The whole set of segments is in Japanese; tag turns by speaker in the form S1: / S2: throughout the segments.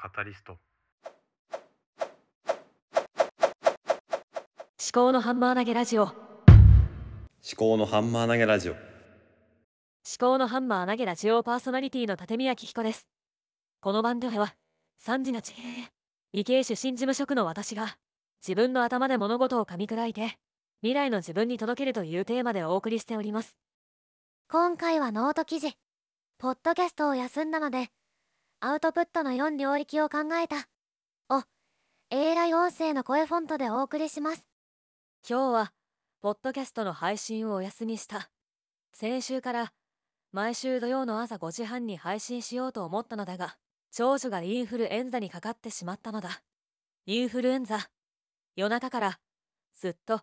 S1: カタリスト。
S2: 思考のハンマー投げラジオ。思
S3: 思考のハンマー投げラジオ。
S2: 考のハンマー投げラジオパーソナリティの立宮紀彦です。この番組は3時の地平理系出身事務職の私が自分の頭で物事を噛み砕いて未来の自分に届けるというテーマでお送りしております。
S4: 今回はノート記事ポッドキャストを休んだのでアウトプットの4領域を考えた。を AI 音声の声フォントでお送りします。
S2: 今日はポッドキャストの配信をお休みした。先週から毎週土曜の朝5時半に配信しようと思ったのだが長女がインフルエンザにかかってしまったのだ。インフルエンザ。夜中からずっと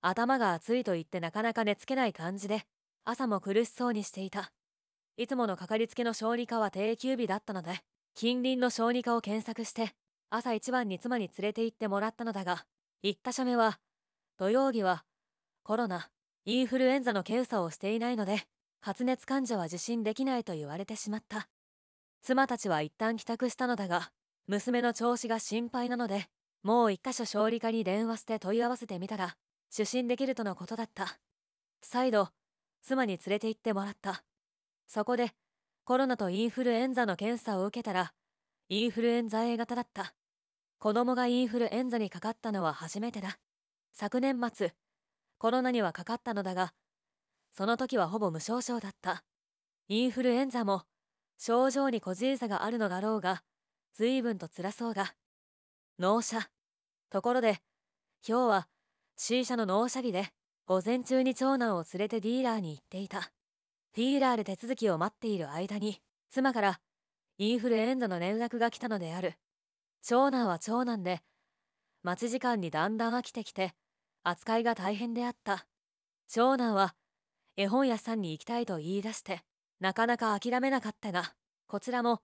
S2: 頭が熱いと言ってなかなか寝つけない感じで朝も苦しそうにしていた。いつものかかりつけの小児科は定休日だったので近隣の小児科を検索して朝一番に妻に連れて行ってもらったのだが1箇所目は土曜日はコロナインフルエンザの検査をしていないので発熱患者は受診できないと言われてしまった。妻たちは一旦帰宅したのだが娘の調子が心配なのでもう一箇所小児科に電話して問い合わせてみたら受診できるとのことだった。再度妻に連れて行ってもらった。そこでコロナとインフルエンザの検査を受けたらインフルエンザ A 型だった。子供がインフルエンザにかかったのは初めてだ。昨年末コロナにはかかったのだがその時はほぼ無症状だった。インフルエンザも症状に個人差があるのだろうが随分と辛そうが納車。ところで今日は C 社の納車日で午前中に長男を連れてディーラーに行っていた。ディーラーで手続きを待っている間に妻からインフルエンザの連絡が来たのである。長男は長男で待ち時間にだんだん飽きてきて扱いが大変であった。長男は絵本屋さんに行きたいと言い出してなかなか諦めなかったがこちらも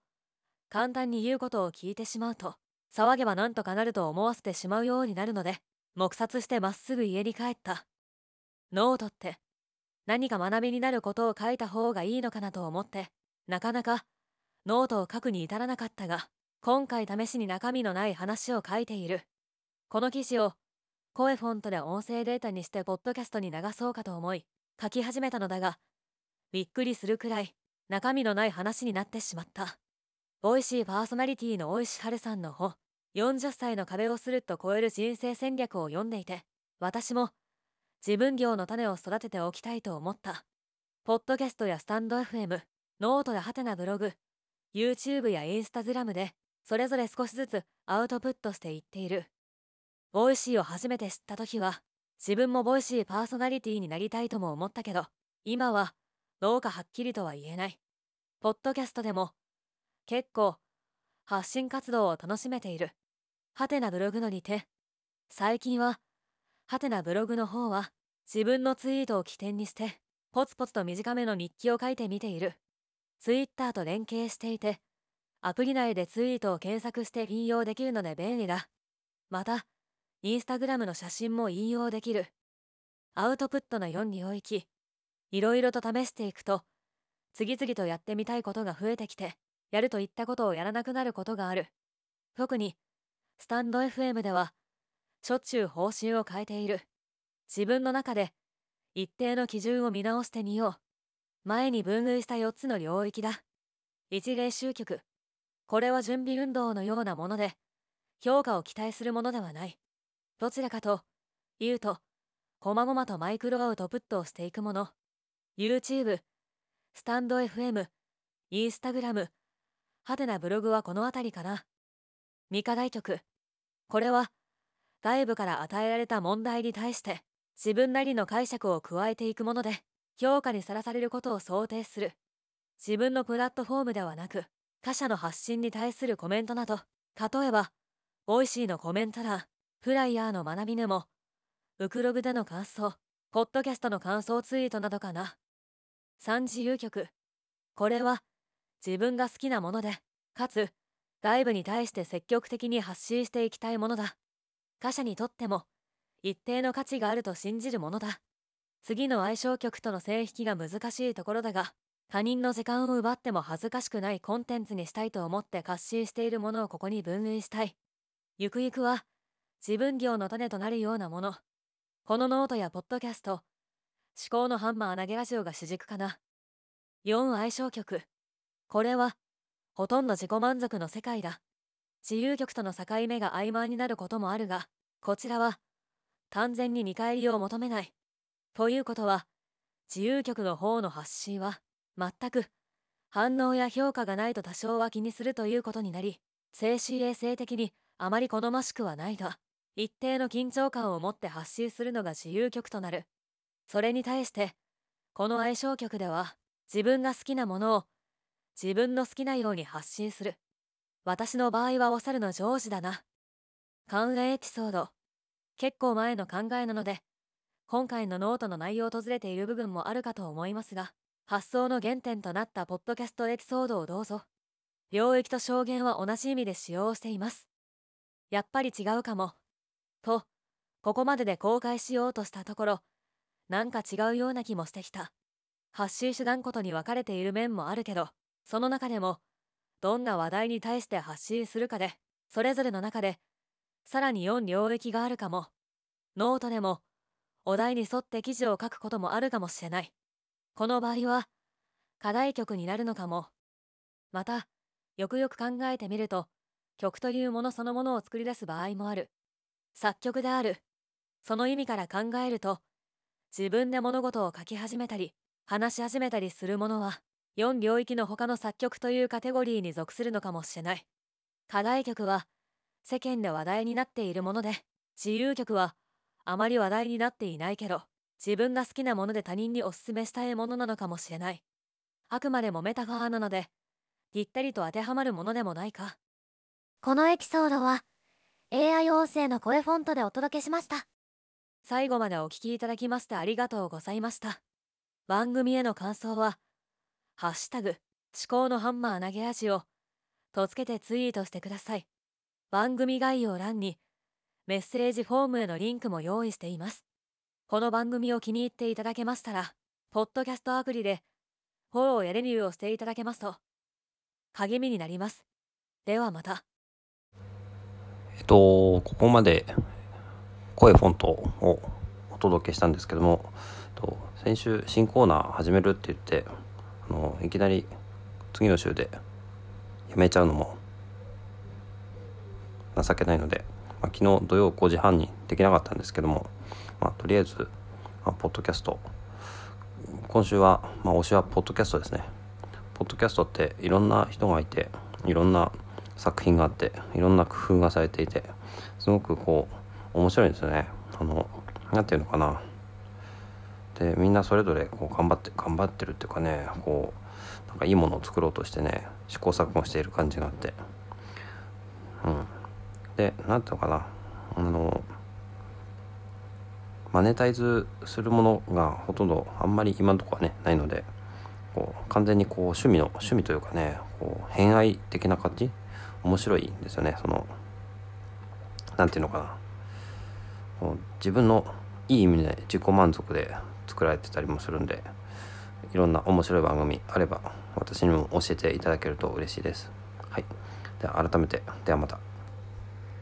S2: 簡単に言うことを聞いてしまうと騒げばなんとかなると思わせてしまうようになるので黙殺してまっすぐ家に帰った。ノートって何か学びになることを書いた方がいいのかなと思ってなかなかノートを書くに至らなかったが今回試しに中身のない話を書いている。この記事を CoeFont で音声データにしてポッドキャストに流そうかと思い書き始めたのだがびっくりするくらい中身のない話になってしまった。 Voicy パーソナリティの尾石晴さんの本40歳の壁をするっと超える人生戦略を読んでいて私も自分業の種を育てておきたいと思った。ポッドキャストやスタンド FM ノートでハテナブログ YouTube やインスタグラムでそれぞれ少しずつアウトプットしていっている。Voicy を初めて知った時は自分も Voicy パーソナリティになりたいとも思ったけど今はどうかはっきりとは言えない。ポッドキャストでも結構発信活動を楽しめている。はてなブログのにて最近ははてなブログの方は自分のツイートを起点にしてポツポツと短めの日記を書いてみている。ツイッターと連携していてアプリ内でツイートを検索して引用できるので便利だ。またインスタグラムの写真も引用できる。アウトプットの4領域いろいろと試していくと次々とやってみたいことが増えてきてやるといったことをやらなくなることがある。特にスタンド FM ではしょっちゅう方針を変えている。自分の中で一定の基準を見直してみよう。前に分類した4つの領域だ。一例集曲これは準備運動のようなもので評価を期待するものではない。どちらかと言うとこまごまとマイクロアウトプットをしていくもの。YouTube スタンド FM インスタグラムはてなブログはこの辺りかな。未課題曲これは外部から与えられた問題に対して自分なりの解釈を加えていくもので評価にさらされることを想定する。自分のプラットフォームではなく他者の発信に対するコメントなど例えば Voicy のコメント欄 flier の学びメモブクログでの感想ポッドキャストの感想ツイートなどかな。三自由曲。これは自分が好きなものでかつ外部に対して積極的に発信していきたいものだ。他者にとっても一定の価値があると信じるものだ次の愛唱曲との線引きが難しいところだが他人の時間を奪っても恥ずかしくないコンテンツにしたいと思って発信しているものをここに分類したい。ゆくゆくは自分業の種となるようなもの。このノートやポッドキャスト、思考のハンマー投げラジオが主軸かな。4愛唱曲。これは、ほとんど自己満足の世界だ。自由曲との境目が曖昧になることもあるが、こちらは、完全に見返りを求めない。ということは、自由曲の方の発信は、全く、反応や評価がないと多少は気にするということになり、精神衛生的にあまり好ましくはないが、一定の緊張感を持って発信するのが自由曲となる。それに対して、この相性曲では、自分が好きなものを、自分の好きなように発信する。私の場合はお猿のジョージだな。関連エピソード。結構前の考えなので、今回のノートの内容を訪れている部分もあるかと思いますが、発想の原点となったポッドキャストエピソードをどうぞ。領域と証言は同じ意味で使用しています。やっぱり違うかも。と、ここまでで公開しようとしたところ、なんか違うような気もしてきた。発信手段ごとに分かれている面もあるけど、その中でも、どんな話題に対して発信するかで、それぞれの中で、さらに4領域があるかも。ノートでも、お題に沿って記事を書くこともあるかもしれない。この場合は、課題曲になるのかも。また、よくよく考えてみると、曲というものそのものを作り出す場合もある。作曲である。その意味から考えると、自分で物事を書き始めたり、話し始めたりするものは、4領域の他の作曲というカテゴリーに属するのかもしれない。課題曲は、世間で話題になっているもので、自由曲は、あまり話題になっていないけど、自分が好きなもので他人におすすめしたいものなのかもしれない。あくまでもメタファーなので、ぴったりと当てはまるものでもないか。
S4: このエピソードは、AI 音声の声フォントでお届けしました。
S2: 最後までお聴きいただきましてありがとうございました。番組への感想は、ハッシュタグ、思考のハンマー投げ味を、とつけてツイートしてください。番組概要欄に、メッセージフォームへのリンクも用意しています。この番組を気に入っていただけましたら、ポッドキャストアプリで、フォローやレビューをしていただけますと、励みになります。ではまた。
S1: えっと、ここまで声フォントをお届けしたんですけども、と先週新コーナー始めるって言ってあのいきなり次の週でやめちゃうのも情けないのでまあ、昨日土曜5時半にできなかったんですけども、まあ、とりあえず、まあ、ポッドキャスト。今週は、まあ、推しはポッドキャストですね。ポッドキャストっていろんな人がいていろんな作品があっていろんな工夫がされていてすごくこう面白いんですよね。あの何て言うのかな。でみんなそれぞれこう頑張って頑張ってるっていうかねこうなんかいいものを作ろうとしてね試行錯誤している感じがあって。で何ていうのかなあのマネタイズするものがほとんどあんまり今のとこはねないのでこう完全にこう趣味の趣味というかねこう偏愛的な感じ？面白いんですよねその何ていうのかなこう自分のいい意味で自己満足で作られてたりもするんでいろんな面白い番組あれば私にも教えていただけると嬉しいです。はい。では改めてではまた。